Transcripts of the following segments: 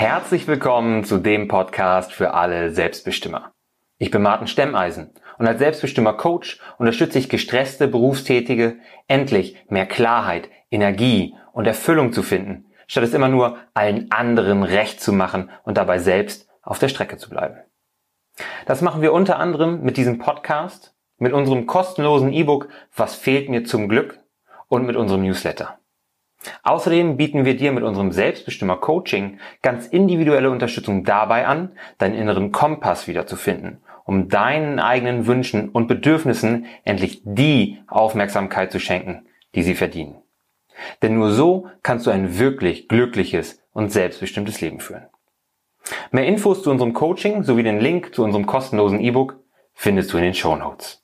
Herzlich willkommen zu dem Podcast für alle Selbstbestimmer. Ich bin Martin Stemmeisen und als Selbstbestimmer Coach unterstütze ich gestresste Berufstätige, endlich mehr Klarheit, Energie und Erfüllung zu finden, statt es immer nur allen anderen recht zu machen und dabei selbst auf der Strecke zu bleiben. Das machen wir unter anderem mit diesem Podcast, mit unserem kostenlosen E-Book Was fehlt mir zum Glück und mit unserem Newsletter. Außerdem bieten wir dir mit unserem Selbstbestimmer Coaching ganz individuelle Unterstützung dabei an, deinen inneren Kompass wiederzufinden, um deinen eigenen Wünschen und Bedürfnissen endlich die Aufmerksamkeit zu schenken, die sie verdienen. Denn nur so kannst du ein wirklich glückliches und selbstbestimmtes Leben führen. Mehr Infos zu unserem Coaching sowie den Link zu unserem kostenlosen E-Book findest du in den Show Notes.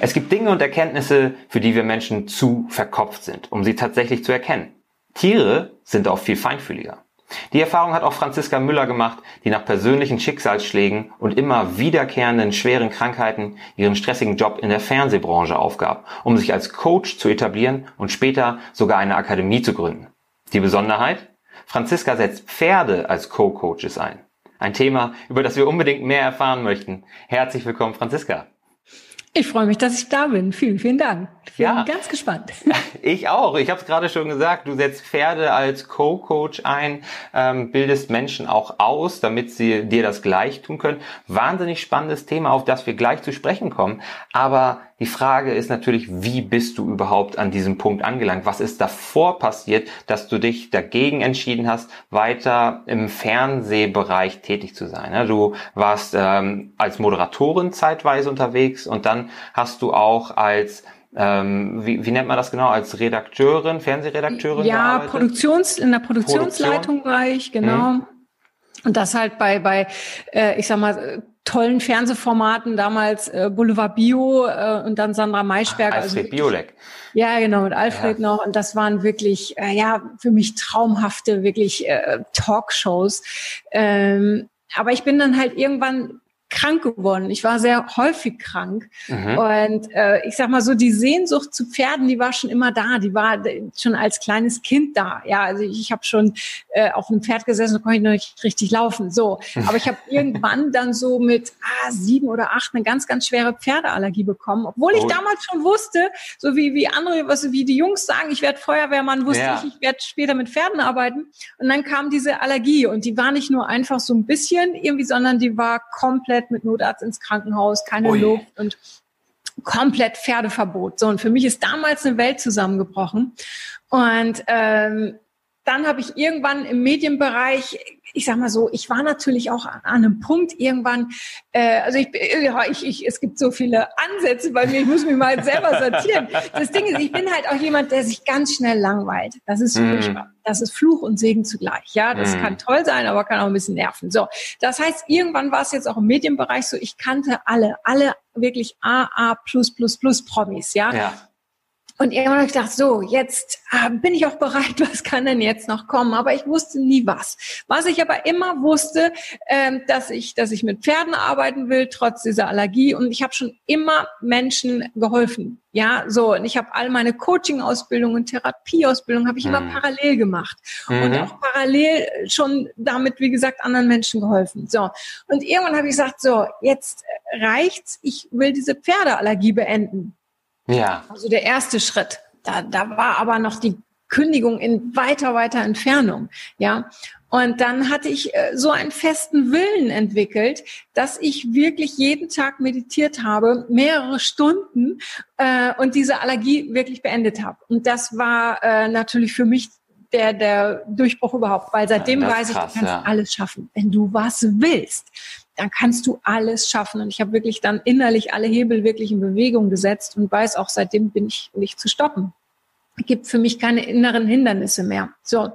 Es gibt Dinge und Erkenntnisse, für die wir Menschen zu verkopft sind, um sie tatsächlich zu erkennen. Tiere sind auch viel feinfühliger. Die Erfahrung hat auch Franziska Müller gemacht, die nach persönlichen Schicksalsschlägen und immer wiederkehrenden schweren Krankheiten ihren stressigen Job in der Fernsehbranche aufgab, um sich als Coach zu etablieren und später sogar eine Akademie zu gründen. Die Besonderheit? Franziska setzt Pferde als Co-Coaches ein. Ein Thema, über das wir unbedingt mehr erfahren möchten. Herzlich willkommen, Franziska. Ich freue mich, dass ich da bin. Vielen, vielen Dank. Ich bin ja. ganz gespannt. Ich auch. Ich habe es gerade schon gesagt. Du setzt Pferde als Co-Coach ein, ähm, bildest Menschen auch aus, damit sie dir das gleich tun können. Wahnsinnig spannendes Thema, auf das wir gleich zu sprechen kommen. Aber die Frage ist natürlich, wie bist du überhaupt an diesem Punkt angelangt? Was ist davor passiert, dass du dich dagegen entschieden hast, weiter im Fernsehbereich tätig zu sein? Du warst ähm, als Moderatorin zeitweise unterwegs und dann hast du auch als ähm, wie, wie nennt man das genau, als Redakteurin, Fernsehredakteurin? Ja, Produktions, in der Produktionsleitung Produktion? war ich, genau. Mhm. Und das halt bei, bei äh, ich sag mal, tollen Fernsehformaten, damals äh, Boulevard Bio äh, und dann Sandra Maischberg. Ach, Alfred also, Biolek. Ja, genau, mit Alfred ja. noch. Und das waren wirklich, äh, ja, für mich traumhafte, wirklich äh, Talkshows. Ähm, aber ich bin dann halt irgendwann krank geworden. Ich war sehr häufig krank. Mhm. Und äh, ich sag mal so, die Sehnsucht zu Pferden, die war schon immer da. Die war schon als kleines Kind da. Ja, also ich, ich habe schon äh, auf einem Pferd gesessen und konnte noch nicht richtig laufen. So. Aber ich habe irgendwann dann so mit ah, sieben oder acht eine ganz, ganz schwere Pferdeallergie bekommen. Obwohl ich oh. damals schon wusste, so wie, wie andere, was wie die Jungs sagen, ich werde Feuerwehrmann, wusste ja. ich, ich werde später mit Pferden arbeiten. Und dann kam diese Allergie und die war nicht nur einfach so ein bisschen irgendwie, sondern die war komplett komplett mit Notarzt ins Krankenhaus, keine Ui. Luft und komplett Pferdeverbot. So, und für mich ist damals eine Welt zusammengebrochen. Und ähm, dann habe ich irgendwann im Medienbereich, ich sag mal so, ich war natürlich auch an, einem Punkt irgendwann, äh, also ich, ja, ich, ich, es gibt so viele Ansätze bei mir, ich muss mich mal selber sortieren. Das Ding ist, ich bin halt auch jemand, der sich ganz schnell langweilt. Das ist mm. furchtbar. Das ist Fluch und Segen zugleich. Ja, das mm. kann toll sein, aber kann auch ein bisschen nerven. So, das heißt, irgendwann war es jetzt auch im Medienbereich so, ich kannte alle, alle wirklich AA plus plus plus Promis, ja. ja. Und irgendwann habe ich gedacht, so, jetzt äh, bin ich auch bereit, was kann denn jetzt noch kommen? Aber ich wusste nie was. Was ich aber immer wusste, ähm, dass ich, dass ich mit Pferden arbeiten will, trotz dieser Allergie. Und ich habe schon immer Menschen geholfen. Ja, so. Und ich habe all meine Coaching-Ausbildung und Therapieausbildung habe ich mhm. immer parallel gemacht. Mhm. Und auch parallel schon damit, wie gesagt, anderen Menschen geholfen. So. Und irgendwann habe ich gesagt, so, jetzt reicht's. Ich will diese Pferdeallergie beenden. Ja. Also der erste Schritt. Da, da war aber noch die Kündigung in weiter, weiter Entfernung. Ja. Und dann hatte ich äh, so einen festen Willen entwickelt, dass ich wirklich jeden Tag meditiert habe, mehrere Stunden äh, und diese Allergie wirklich beendet habe. Und das war äh, natürlich für mich der, der Durchbruch überhaupt, weil seitdem weiß krass, ich, du kannst ja. alles schaffen, wenn du was willst dann kannst du alles schaffen. Und ich habe wirklich dann innerlich alle Hebel wirklich in Bewegung gesetzt und weiß auch, seitdem bin ich nicht zu stoppen. Gibt für mich keine inneren Hindernisse mehr. So.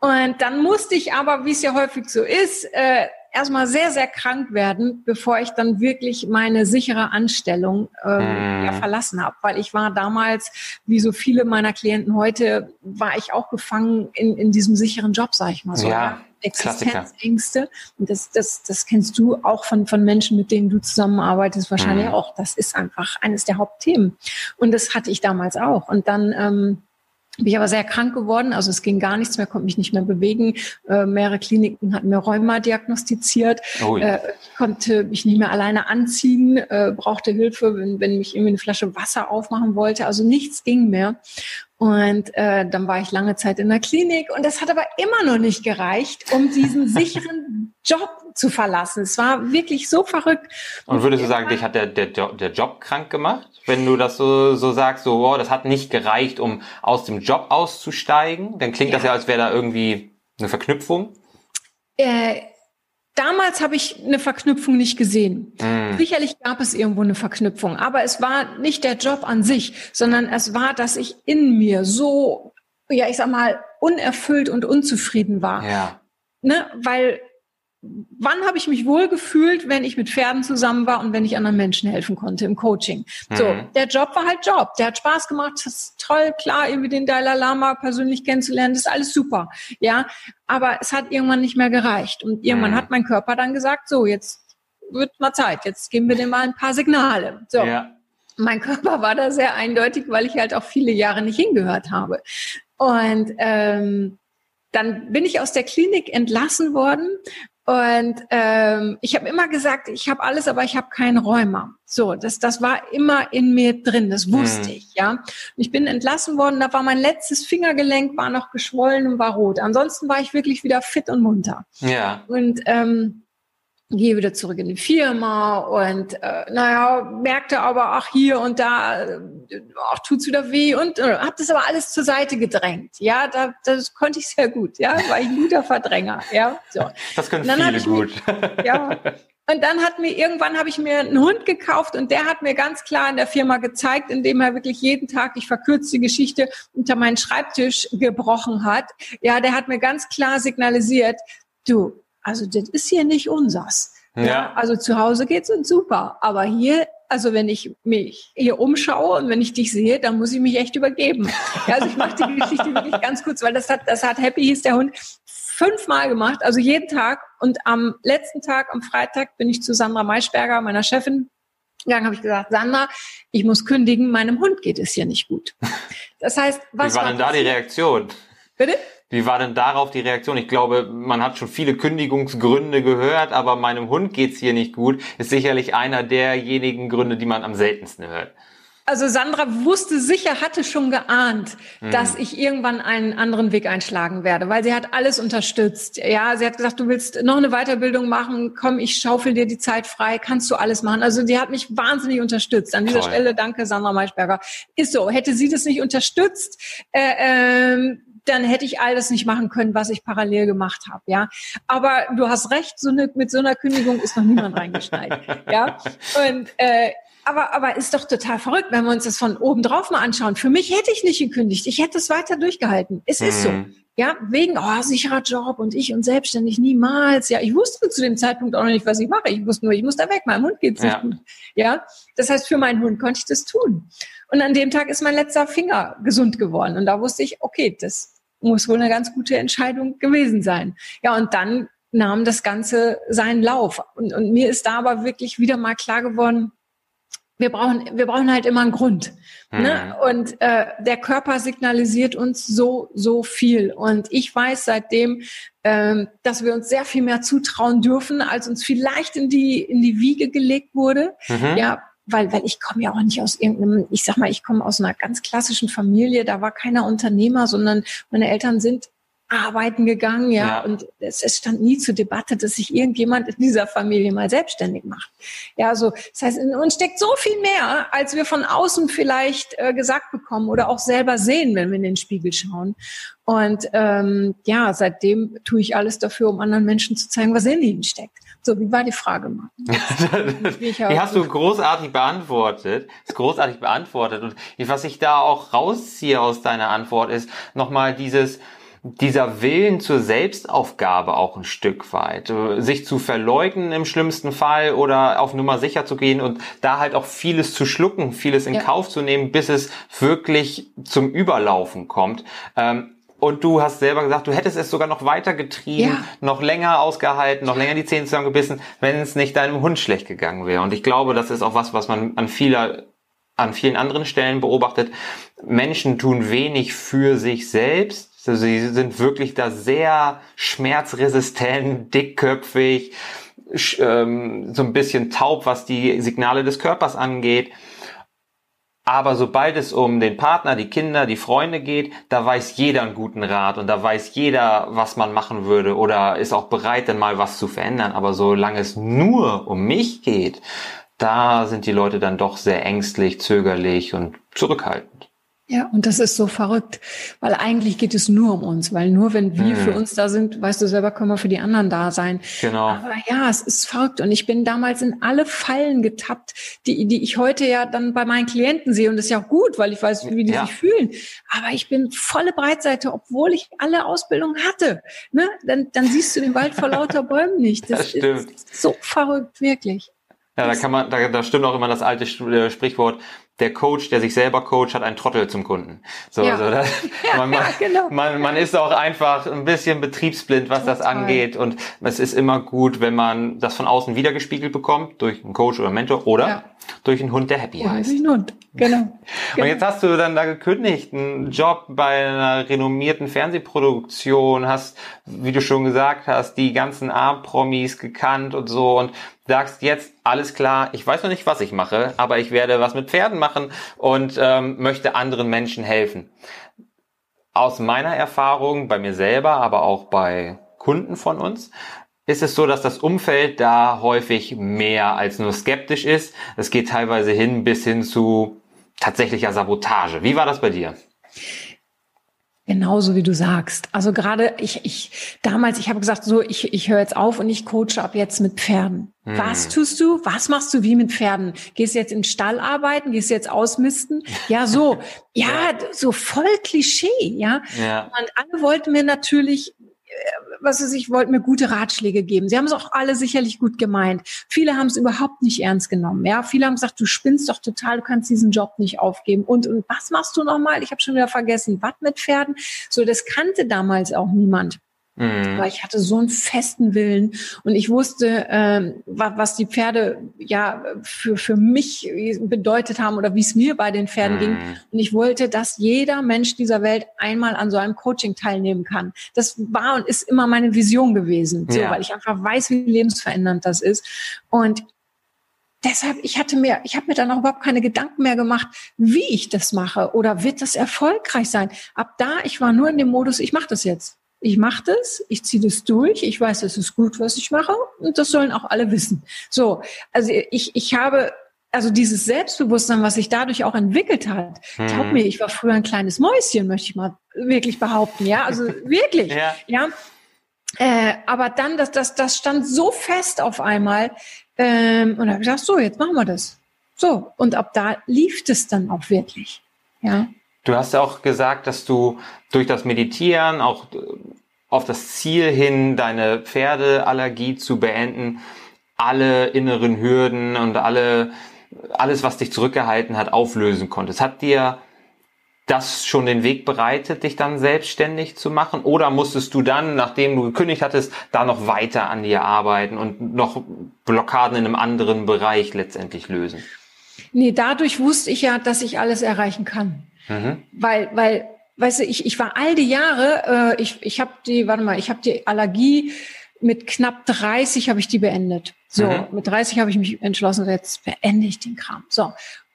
Und dann musste ich aber, wie es ja häufig so ist, äh, erstmal sehr, sehr krank werden, bevor ich dann wirklich meine sichere Anstellung ähm, mm. ja, verlassen habe. Weil ich war damals, wie so viele meiner Klienten heute, war ich auch gefangen in, in diesem sicheren Job, sag ich mal so. Ja. Existenzängste. Und das, das, das kennst du auch von, von Menschen, mit denen du zusammenarbeitest, wahrscheinlich mhm. auch. Das ist einfach eines der Hauptthemen. Und das hatte ich damals auch. Und dann ähm, bin ich aber sehr krank geworden, also es ging gar nichts mehr, konnte mich nicht mehr bewegen. Äh, mehrere Kliniken hatten mir Rheuma diagnostiziert. Oh ja. äh, konnte mich nicht mehr alleine anziehen, äh, brauchte Hilfe, wenn, wenn ich irgendwie eine Flasche Wasser aufmachen wollte. Also nichts ging mehr. Und äh, dann war ich lange Zeit in der Klinik und das hat aber immer noch nicht gereicht, um diesen sicheren Job zu verlassen. Es war wirklich so verrückt. Und würdest du sagen, dich hat der, der, der Job krank gemacht? Wenn du das so, so sagst, so, oh, das hat nicht gereicht, um aus dem Job auszusteigen, dann klingt ja. das ja, als wäre da irgendwie eine Verknüpfung. Äh, Damals habe ich eine Verknüpfung nicht gesehen. Mm. Sicherlich gab es irgendwo eine Verknüpfung, aber es war nicht der Job an sich, sondern es war, dass ich in mir so, ja, ich sag mal, unerfüllt und unzufrieden war. Ja. Ne? Weil wann habe ich mich wohl gefühlt, wenn ich mit Pferden zusammen war und wenn ich anderen Menschen helfen konnte im Coaching. Mhm. So, der Job war halt Job. Der hat Spaß gemacht. Das ist toll, klar, irgendwie den Dalai Lama persönlich kennenzulernen. Das ist alles super. Ja, aber es hat irgendwann nicht mehr gereicht. Und irgendwann mhm. hat mein Körper dann gesagt, so, jetzt wird mal Zeit. Jetzt geben wir dir mal ein paar Signale. So. Ja. Mein Körper war da sehr eindeutig, weil ich halt auch viele Jahre nicht hingehört habe. Und ähm, dann bin ich aus der Klinik entlassen worden und ähm, ich habe immer gesagt, ich habe alles, aber ich habe keinen Rheuma. So, das, das war immer in mir drin, das wusste mhm. ich, ja. Und ich bin entlassen worden, da war mein letztes Fingergelenk, war noch geschwollen und war rot. Ansonsten war ich wirklich wieder fit und munter. Ja. Und ähm, gehe wieder zurück in die Firma und äh, naja, merkte aber, ach hier und da, äh, ach tut's wieder weh und äh, habe das aber alles zur Seite gedrängt. Ja, da, das konnte ich sehr gut. Ja, war ich ein guter Verdränger. Ja, so. Das können viele gut. Mich, ja. Und dann hat mir irgendwann habe ich mir einen Hund gekauft und der hat mir ganz klar in der Firma gezeigt, indem er wirklich jeden Tag, ich verkürze die Geschichte, unter meinen Schreibtisch gebrochen hat. Ja, der hat mir ganz klar signalisiert, du, also das ist hier nicht unsers. Ja. ja. also zu Hause geht's uns super, aber hier, also wenn ich mich hier umschaue und wenn ich dich sehe, dann muss ich mich echt übergeben. Ja, also ich mache die Geschichte wirklich ganz kurz, weil das hat, das hat Happy hieß der Hund fünfmal gemacht, also jeden Tag. Und am letzten Tag, am Freitag, bin ich zu Sandra Maischberger, meiner Chefin, gegangen, habe ich gesagt, Sandra, ich muss kündigen, meinem Hund geht es hier nicht gut. Das heißt, was Wie war, war denn da die Reaktion? Bitte? Wie war denn darauf die Reaktion? Ich glaube, man hat schon viele Kündigungsgründe gehört, aber meinem Hund geht's hier nicht gut, ist sicherlich einer derjenigen Gründe, die man am seltensten hört. Also Sandra wusste sicher, hatte schon geahnt, mhm. dass ich irgendwann einen anderen Weg einschlagen werde, weil sie hat alles unterstützt. Ja, sie hat gesagt, du willst noch eine Weiterbildung machen, komm, ich schaufel dir die Zeit frei, kannst du alles machen. Also die hat mich wahnsinnig unterstützt. An dieser Toll. Stelle danke Sandra Maischberger. Ist so, hätte sie das nicht unterstützt, äh, ähm, dann hätte ich all das nicht machen können, was ich parallel gemacht habe, ja. Aber du hast recht, so eine, mit so einer Kündigung ist noch niemand reingeschneit, ja. Und äh, aber, aber ist doch total verrückt, wenn wir uns das von oben drauf mal anschauen. Für mich hätte ich nicht gekündigt. Ich hätte es weiter durchgehalten. Es mhm. ist so. Mhm. Ja, wegen, oh, sicherer Job und ich und selbstständig niemals. Ja, ich wusste zu dem Zeitpunkt auch noch nicht, was ich mache. Ich wusste nur, ich muss da weg. Meinem Hund geht's ja. nicht gut. Ja, das heißt, für meinen Hund konnte ich das tun. Und an dem Tag ist mein letzter Finger gesund geworden. Und da wusste ich, okay, das muss wohl eine ganz gute Entscheidung gewesen sein. Ja, und dann nahm das Ganze seinen Lauf. Und, und mir ist da aber wirklich wieder mal klar geworden, wir brauchen, wir brauchen halt immer einen Grund. Ne? Mhm. Ne? Und äh, der Körper signalisiert uns so, so viel. Und ich weiß seitdem, ähm, dass wir uns sehr viel mehr zutrauen dürfen, als uns vielleicht in die, in die Wiege gelegt wurde. Mhm. Ja, weil, weil ich komme ja auch nicht aus irgendeinem, ich sag mal, ich komme aus einer ganz klassischen Familie, da war keiner Unternehmer, sondern meine Eltern sind arbeiten gegangen, ja, ja. und es, es, stand nie zur Debatte, dass sich irgendjemand in dieser Familie mal selbstständig macht. Ja, also das heißt, in uns steckt so viel mehr, als wir von außen vielleicht äh, gesagt bekommen oder auch selber sehen, wenn wir in den Spiegel schauen. Und ähm, ja, seitdem tue ich alles dafür, um anderen Menschen zu zeigen, was in ihnen steckt. So, wie war die Frage, Martin? die hast du großartig beantwortet. Ist großartig beantwortet. Und was ich da auch rausziehe aus deiner Antwort ist nochmal dieses, dieser Willen zur Selbstaufgabe auch ein Stück weit, sich zu verleugnen im schlimmsten Fall oder auf Nummer sicher zu gehen und da halt auch vieles zu schlucken, vieles in ja. Kauf zu nehmen, bis es wirklich zum Überlaufen kommt. Ähm, und du hast selber gesagt, du hättest es sogar noch weiter getrieben, ja. noch länger ausgehalten, noch länger die Zähne zusammengebissen, wenn es nicht deinem Hund schlecht gegangen wäre. Und ich glaube, das ist auch was, was man an vieler an vielen anderen Stellen beobachtet, Menschen tun wenig für sich selbst. Also sie sind wirklich da sehr schmerzresistent, dickköpfig, ähm, so ein bisschen taub, was die Signale des Körpers angeht. Aber sobald es um den Partner, die Kinder, die Freunde geht, da weiß jeder einen guten Rat und da weiß jeder, was man machen würde oder ist auch bereit, dann mal was zu verändern. Aber solange es nur um mich geht, da sind die Leute dann doch sehr ängstlich, zögerlich und zurückhaltend. Ja, und das ist so verrückt, weil eigentlich geht es nur um uns, weil nur wenn wir hm. für uns da sind, weißt du selber, können wir für die anderen da sein. Genau. Aber ja, es ist verrückt und ich bin damals in alle Fallen getappt, die, die ich heute ja dann bei meinen Klienten sehe und das ist ja auch gut, weil ich weiß, wie die ja. sich fühlen. Aber ich bin volle Breitseite, obwohl ich alle Ausbildungen hatte. Ne? Dann, dann siehst du den Wald vor lauter Bäumen nicht. Das, das stimmt. ist so verrückt, wirklich. Ja, da kann man, da, da stimmt auch immer das alte äh, Sprichwort, der Coach, der sich selber coacht, hat einen Trottel zum Kunden. So, ja. so das, man, man, ja, genau. man, man ist auch einfach ein bisschen betriebsblind, was Total. das angeht. Und es ist immer gut, wenn man das von außen wiedergespiegelt bekommt, durch einen Coach oder einen Mentor oder ja. durch einen Hund, der happy oder heißt. Durch einen Hund, genau. Und jetzt hast du dann da gekündigt, einen Job bei einer renommierten Fernsehproduktion, hast, wie du schon gesagt hast, die ganzen A-Promis gekannt und so und sagst jetzt, alles klar, ich weiß noch nicht, was ich mache, aber ich werde was mit Pferden machen und ähm, möchte anderen Menschen helfen. Aus meiner Erfahrung, bei mir selber, aber auch bei Kunden von uns, ist es so, dass das Umfeld da häufig mehr als nur skeptisch ist. Es geht teilweise hin bis hin zu tatsächlicher Sabotage. Wie war das bei dir? Genauso wie du sagst. Also gerade ich, ich damals, ich habe gesagt, so ich, ich höre jetzt auf und ich coache ab jetzt mit Pferden. Hm. Was tust du? Was machst du wie mit Pferden? Gehst du jetzt in den Stall arbeiten? Gehst du jetzt ausmisten? Ja, so. Ja, ja. so voll Klischee, ja. ja. Und alle wollten mir natürlich was weiß ich, wollten mir gute Ratschläge geben. Sie haben es auch alle sicherlich gut gemeint. Viele haben es überhaupt nicht ernst genommen. Ja, viele haben gesagt, du spinnst doch total, du kannst diesen Job nicht aufgeben. Und, und was machst du nochmal? Ich habe schon wieder vergessen. Was mit Pferden? So, das kannte damals auch niemand. Mhm. Weil ich hatte so einen festen Willen und ich wusste, ähm, was, was die Pferde ja für, für mich bedeutet haben oder wie es mir bei den Pferden mhm. ging. Und ich wollte, dass jeder Mensch dieser Welt einmal an so einem Coaching teilnehmen kann. Das war und ist immer meine Vision gewesen, so, ja. weil ich einfach weiß, wie lebensverändernd das ist. Und deshalb, ich hatte mir, ich habe mir dann auch überhaupt keine Gedanken mehr gemacht, wie ich das mache oder wird das erfolgreich sein. Ab da, ich war nur in dem Modus, ich mache das jetzt ich mache das, ich ziehe das durch, ich weiß, es ist gut, was ich mache und das sollen auch alle wissen. So, also ich, ich habe also dieses Selbstbewusstsein, was sich dadurch auch entwickelt hat, hm. glaub mir, ich war früher ein kleines Mäuschen, möchte ich mal wirklich behaupten, ja, also wirklich, ja. ja. Äh, aber dann, das, das, das stand so fest auf einmal ähm, und da habe ich gesagt, so, jetzt machen wir das. So, und ab da lief es dann auch wirklich, ja. Du hast ja auch gesagt, dass du durch das Meditieren auch auf das Ziel hin, deine Pferdeallergie zu beenden, alle inneren Hürden und alle, alles, was dich zurückgehalten hat, auflösen konntest. Hat dir das schon den Weg bereitet, dich dann selbstständig zu machen? Oder musstest du dann, nachdem du gekündigt hattest, da noch weiter an dir arbeiten und noch Blockaden in einem anderen Bereich letztendlich lösen? Nee, dadurch wusste ich ja, dass ich alles erreichen kann. Mhm. Weil, weil, weißt du, ich, ich war all die Jahre, äh, ich, ich habe die, warte mal, ich habe die Allergie mit knapp 30 habe ich die beendet. So, mhm. mit 30 habe ich mich entschlossen, jetzt beende ich den Kram. So.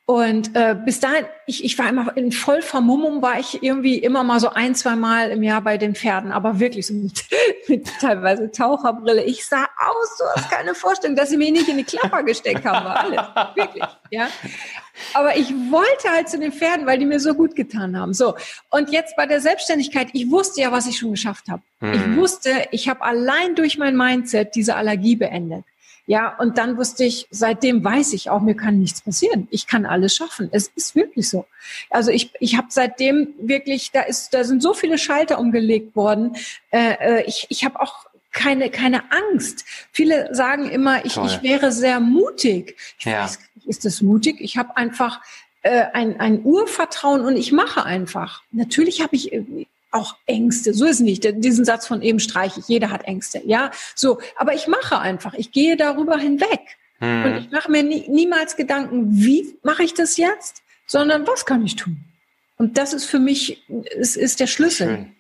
Und äh, bis dahin, ich, ich war immer in Vollvermummung, war ich irgendwie immer mal so ein, zwei Mal im Jahr bei den Pferden, aber wirklich so mit, mit teilweise Taucherbrille. Ich sah aus, du hast keine Vorstellung, dass sie mich nicht in die Klapper gesteckt haben, war alles. Wirklich, ja. Aber ich wollte halt zu den Pferden, weil die mir so gut getan haben. So. Und jetzt bei der Selbstständigkeit, ich wusste ja, was ich schon geschafft habe. Hm. Ich wusste, ich habe allein durch mein Mindset diese Allergie beendet. Ja, und dann wusste ich, seitdem weiß ich auch, mir kann nichts passieren. Ich kann alles schaffen. Es ist wirklich so. Also ich, ich habe seitdem wirklich, da ist, da sind so viele Schalter umgelegt worden. Äh, äh ich ich habe auch keine, keine Angst. Viele sagen immer, ich, ich wäre sehr mutig. Ich ja. weiß ist das mutig? Ich habe einfach äh, ein, ein Urvertrauen und ich mache einfach. Natürlich habe ich auch Ängste. So ist nicht. Diesen Satz von eben streiche ich. Jeder hat Ängste. Ja, so. Aber ich mache einfach. Ich gehe darüber hinweg. Hm. Und ich mache mir nie, niemals Gedanken, wie mache ich das jetzt? sondern was kann ich tun? Und das ist für mich, es ist der Schlüssel. Schön.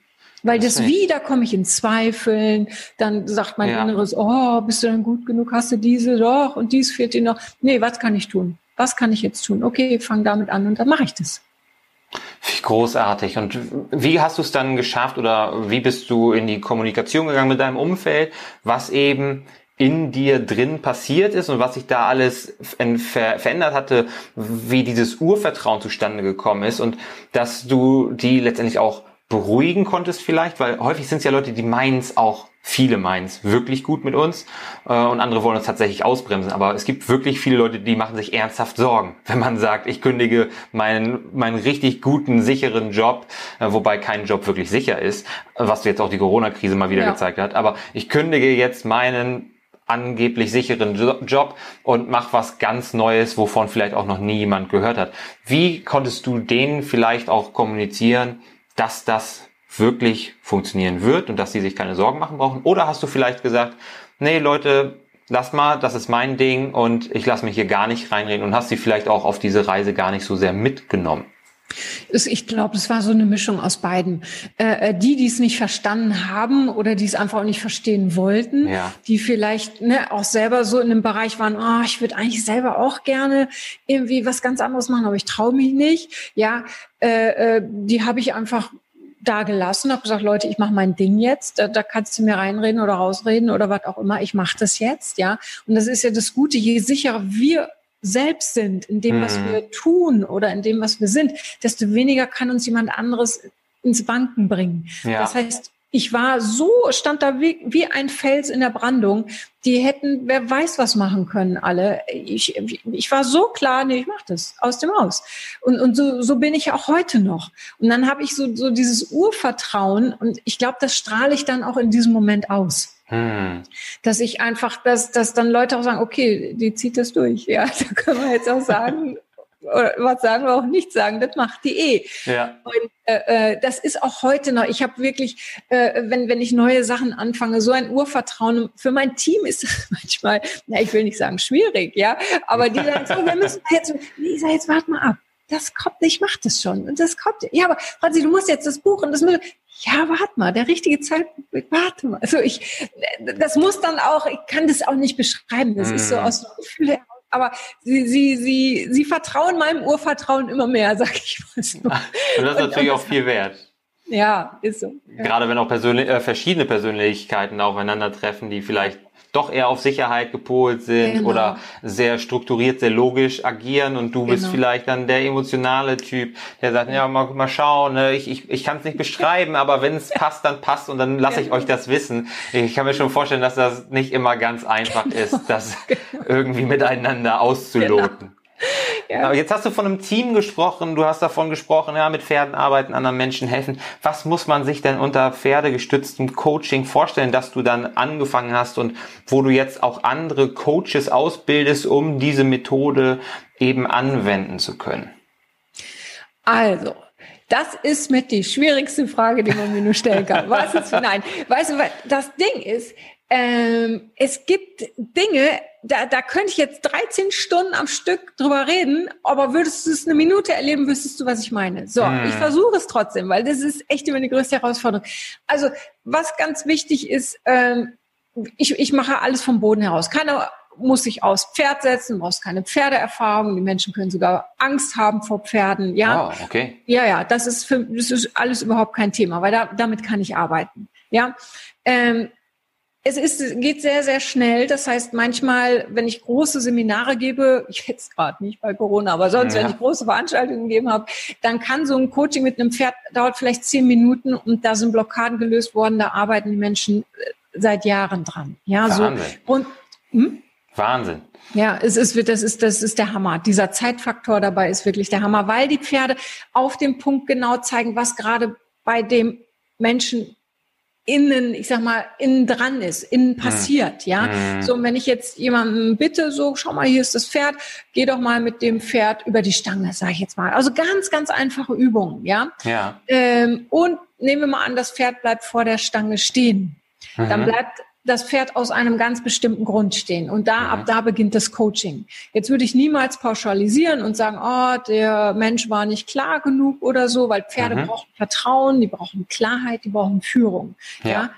Weil das, das wieder komme ich in Zweifeln, dann sagt mein ja. Inneres, oh, bist du denn gut genug, hast du diese, doch, und dies fehlt dir noch. Nee, was kann ich tun? Was kann ich jetzt tun? Okay, fang damit an und dann mache ich das. Großartig. Und wie hast du es dann geschafft oder wie bist du in die Kommunikation gegangen mit deinem Umfeld, was eben in dir drin passiert ist und was sich da alles verändert hatte, wie dieses Urvertrauen zustande gekommen ist und dass du die letztendlich auch beruhigen konntest vielleicht, weil häufig sind es ja Leute, die meinen es auch, viele meinen es wirklich gut mit uns äh, und andere wollen uns tatsächlich ausbremsen. Aber es gibt wirklich viele Leute, die machen sich ernsthaft Sorgen, wenn man sagt, ich kündige meinen, meinen richtig guten, sicheren Job, äh, wobei kein Job wirklich sicher ist, was jetzt auch die Corona-Krise mal wieder ja. gezeigt hat. Aber ich kündige jetzt meinen angeblich sicheren Job und mach was ganz Neues, wovon vielleicht auch noch nie jemand gehört hat. Wie konntest du denen vielleicht auch kommunizieren, dass das wirklich funktionieren wird und dass sie sich keine Sorgen machen brauchen? Oder hast du vielleicht gesagt, nee Leute, lass mal, das ist mein Ding und ich lasse mich hier gar nicht reinreden und hast sie vielleicht auch auf diese Reise gar nicht so sehr mitgenommen? Ich glaube, es war so eine Mischung aus beiden. Äh, äh die, die es nicht verstanden haben oder die es einfach auch nicht verstehen wollten, ja. die vielleicht ne, auch selber so in einem Bereich waren, oh, ich würde eigentlich selber auch gerne irgendwie was ganz anderes machen, aber ich traue mich nicht. Ja, äh, äh, die habe ich einfach da gelassen, habe gesagt, Leute, ich mache mein Ding jetzt, da, da kannst du mir reinreden oder rausreden oder was auch immer, ich mache das jetzt, ja. Und das ist ja das Gute, je sicherer wir selbst sind, in dem, was mhm. wir tun oder in dem, was wir sind, desto weniger kann uns jemand anderes ins Banken bringen. Ja. Das heißt, ich war so, stand da wie, wie ein Fels in der Brandung. Die hätten, wer weiß, was machen können, alle. Ich, ich war so klar, nee, ich mach das aus dem Haus. Und, und so, so bin ich auch heute noch. Und dann habe ich so, so dieses Urvertrauen und ich glaube, das strahle ich dann auch in diesem Moment aus. Hm. Dass ich einfach, dass, dass dann Leute auch sagen, okay, die zieht das durch. Ja, da können wir jetzt auch sagen, was sagen wir auch nicht sagen, das macht die eh. Ja. Und äh, äh, das ist auch heute noch. Ich habe wirklich, äh, wenn, wenn ich neue Sachen anfange, so ein Urvertrauen. Für mein Team ist das manchmal, na, ich will nicht sagen schwierig, ja, aber die sagen so, wir müssen jetzt, Lisa, jetzt warte mal ab. Das kommt, ich mach das schon. Und das kommt. Ja, aber Franzi, du musst jetzt das Buch und das müssen ja, warte mal, der richtige Zeitpunkt, warte mal. Also ich, das muss dann auch, ich kann das auch nicht beschreiben. Das mm. ist so mhm. aus dem Gefühl heraus. Aber sie, sie, sie, sie vertrauen meinem Urvertrauen immer mehr, sag ich mal so. Und das ist natürlich auch viel wert. Ja, ist so. Gerade wenn auch persönlich, äh, verschiedene Persönlichkeiten aufeinandertreffen, die vielleicht doch eher auf Sicherheit gepolt sind genau. oder sehr strukturiert, sehr logisch agieren und du genau. bist vielleicht dann der emotionale Typ, der sagt, ja, mal, mal schauen, ne? ich, ich, ich kann es nicht beschreiben, aber wenn es passt, dann passt und dann lasse ich genau. euch das wissen. Ich kann mir schon vorstellen, dass das nicht immer ganz einfach genau. ist, das genau. irgendwie miteinander auszuloten. Ja. Jetzt hast du von einem Team gesprochen, du hast davon gesprochen, ja, mit Pferden arbeiten, anderen Menschen helfen. Was muss man sich denn unter pferdegestütztem Coaching vorstellen, dass du dann angefangen hast und wo du jetzt auch andere Coaches ausbildest, um diese Methode eben anwenden zu können? Also, das ist mit die schwierigste Frage, die man mir nur stellen kann. Was ist nein? Weißt du, das Ding ist, ähm, es gibt Dinge, da, da könnte ich jetzt 13 Stunden am Stück drüber reden, aber würdest du es eine Minute erleben, wüsstest du, was ich meine. So, hm. ich versuche es trotzdem, weil das ist echt immer die größte Herausforderung. Also, was ganz wichtig ist, ähm, ich, ich mache alles vom Boden heraus. Keiner muss sich aufs Pferd setzen, brauchst keine Pferdeerfahrung. Die Menschen können sogar Angst haben vor Pferden. Ja, oh, okay. Ja, ja, das ist für, das ist alles überhaupt kein Thema, weil da, damit kann ich arbeiten. Ja, ähm, es ist, geht sehr, sehr schnell. Das heißt, manchmal, wenn ich große Seminare gebe, jetzt gerade nicht bei Corona, aber sonst, ja. wenn ich große Veranstaltungen gegeben habe, dann kann so ein Coaching mit einem Pferd dauert vielleicht zehn Minuten und da sind Blockaden gelöst worden. Da arbeiten die Menschen äh, seit Jahren dran. Ja, Wahnsinn. so und hm? Wahnsinn. Ja, es ist, das ist, das ist der Hammer. Dieser Zeitfaktor dabei ist wirklich der Hammer, weil die Pferde auf dem Punkt genau zeigen, was gerade bei dem Menschen innen, ich sag mal, innen dran ist, innen hm. passiert, ja. Mhm. So, und wenn ich jetzt jemanden bitte, so, schau mal, hier ist das Pferd, geh doch mal mit dem Pferd über die Stange, sage ich jetzt mal. Also ganz, ganz einfache Übungen, ja. Ja. Ähm, und nehmen wir mal an, das Pferd bleibt vor der Stange stehen. Mhm. Dann bleibt das Pferd aus einem ganz bestimmten Grund stehen. Und da, mhm. ab da beginnt das Coaching. Jetzt würde ich niemals pauschalisieren und sagen, oh, der Mensch war nicht klar genug oder so, weil Pferde mhm. brauchen Vertrauen, die brauchen Klarheit, die brauchen Führung. Ja. ja?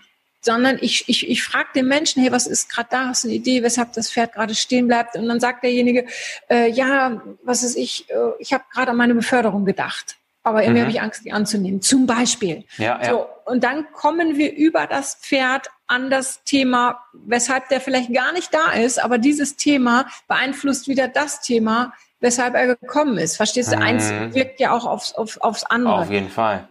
Sondern ich, ich, ich frage den Menschen, hey, was ist gerade da? Hast du eine Idee, weshalb das Pferd gerade stehen bleibt? Und dann sagt derjenige, äh, ja, was ist ich, äh, ich habe gerade an meine Beförderung gedacht aber irgendwie mhm. habe ich Angst, die anzunehmen. Zum Beispiel. Ja, ja. So, und dann kommen wir über das Pferd an das Thema, weshalb der vielleicht gar nicht da ist, aber dieses Thema beeinflusst wieder das Thema, weshalb er gekommen ist. Verstehst du? Mhm. Eins wirkt ja auch aufs, auf, aufs andere. Auf jeden Fall.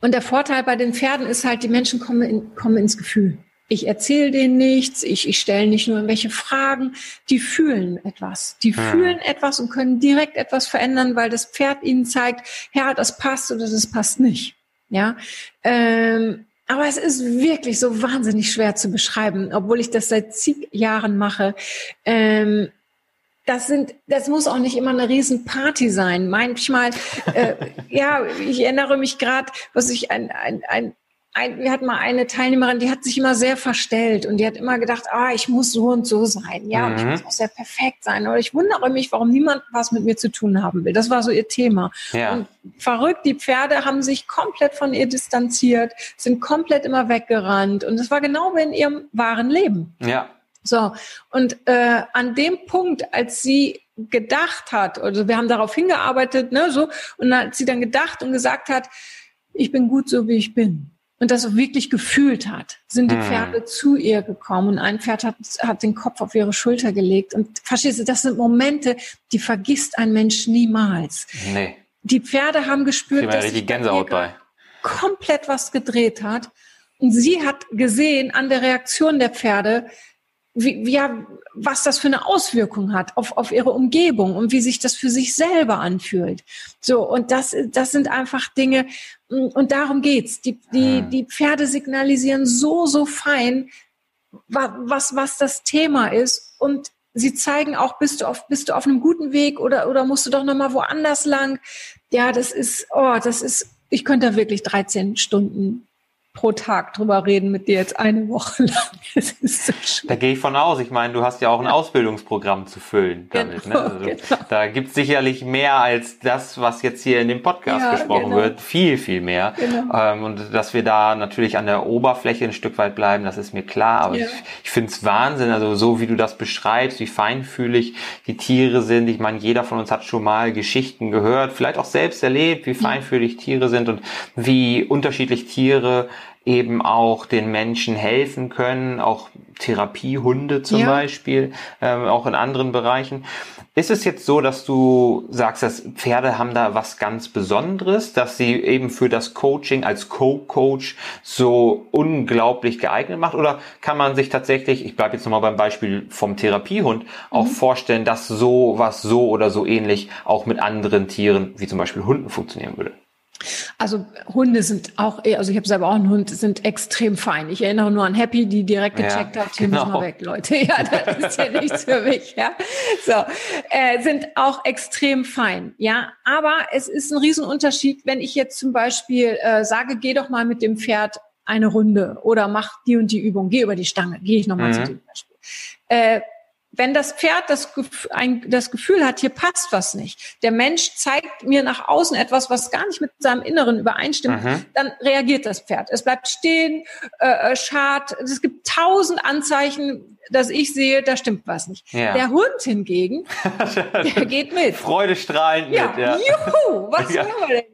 Und der Vorteil bei den Pferden ist halt, die Menschen kommen, in, kommen ins Gefühl. Ich erzähle denen nichts, ich, ich stelle nicht nur irgendwelche Fragen, die fühlen etwas. Die hm. fühlen etwas und können direkt etwas verändern, weil das Pferd ihnen zeigt, ja, das passt oder das passt nicht. Ja, ähm, aber es ist wirklich so wahnsinnig schwer zu beschreiben, obwohl ich das seit zig Jahren mache. Ähm, das sind, das muss auch nicht immer eine Riesenparty sein. Manchmal, äh, ja, ich erinnere mich gerade, was ich ein, ein, ein ein, wir hatten mal eine Teilnehmerin, die hat sich immer sehr verstellt und die hat immer gedacht, ah, ich muss so und so sein, ja, mhm. und ich mhm. muss auch sehr perfekt sein. Oder ich wundere mich, warum niemand was mit mir zu tun haben will. Das war so ihr Thema. Ja. Und verrückt, die Pferde haben sich komplett von ihr distanziert, sind komplett immer weggerannt. Und das war genau wie in ihrem wahren Leben. Ja. So, und äh, an dem Punkt, als sie gedacht hat, also wir haben darauf hingearbeitet, ne, so, und als sie dann gedacht und gesagt hat, ich bin gut so, wie ich bin und das wirklich gefühlt hat, sind die hm. Pferde zu ihr gekommen und ein Pferd hat, hat den Kopf auf ihre Schulter gelegt. Und verstehst du, das sind Momente, die vergisst ein Mensch niemals. Nee. Die Pferde haben gespürt, dass sich Gänsehaut bei. komplett was gedreht hat. Und sie hat gesehen an der Reaktion der Pferde, wie, ja, was das für eine Auswirkung hat auf, auf ihre Umgebung und wie sich das für sich selber anfühlt. So, und das, das sind einfach Dinge, mm, und darum geht's. Die, die, hm. die Pferde signalisieren so, so fein, was, was das Thema ist. Und sie zeigen auch, bist du auf, bist du auf einem guten Weg oder, oder musst du doch nochmal woanders lang? Ja, das ist, oh, das ist, ich könnte da wirklich 13 Stunden pro Tag drüber reden mit dir jetzt eine Woche lang. Es ist so schön. Da gehe ich von aus. Ich meine, du hast ja auch ein Ausbildungsprogramm zu füllen damit. Genau, ne? also, genau. Da gibt es sicherlich mehr als das, was jetzt hier in dem Podcast ja, gesprochen genau. wird. Viel, viel mehr. Genau. Ähm, und dass wir da natürlich an der Oberfläche ein Stück weit bleiben, das ist mir klar. Aber ja. ich, ich finde es Wahnsinn, also so wie du das beschreibst, wie feinfühlig die Tiere sind. Ich meine, jeder von uns hat schon mal Geschichten gehört, vielleicht auch selbst erlebt, wie feinfühlig Tiere sind und wie unterschiedlich Tiere eben auch den Menschen helfen können, auch Therapiehunde zum ja. Beispiel, ähm, auch in anderen Bereichen. Ist es jetzt so, dass du sagst, dass Pferde haben da was ganz Besonderes, dass sie eben für das Coaching als Co-Coach so unglaublich geeignet macht? Oder kann man sich tatsächlich, ich bleibe jetzt nochmal beim Beispiel vom Therapiehund, auch mhm. vorstellen, dass so was so oder so ähnlich auch mit anderen Tieren, wie zum Beispiel Hunden, funktionieren würde? Also Hunde sind auch, also ich habe selber auch einen Hund, sind extrem fein. Ich erinnere nur an Happy, die direkt gecheckt ja, hat, hier genau. müssen wir weg, Leute. Ja, das ist ja nichts für mich. Ja, so äh, sind auch extrem fein. Ja, aber es ist ein Riesenunterschied, wenn ich jetzt zum Beispiel äh, sage, geh doch mal mit dem Pferd eine Runde oder mach die und die Übung, geh über die Stange, gehe ich nochmal mhm. zu dem Beispiel. Äh, wenn das Pferd das, ein, das Gefühl hat, hier passt was nicht, der Mensch zeigt mir nach außen etwas, was gar nicht mit seinem Inneren übereinstimmt, mhm. dann reagiert das Pferd. Es bleibt stehen, äh, äh schart. Es gibt tausend Anzeichen, dass ich sehe, da stimmt was nicht. Ja. Der Hund hingegen, der geht mit. Freudestrahlend ja. mit. Ja, juhu, was ja. wir denn?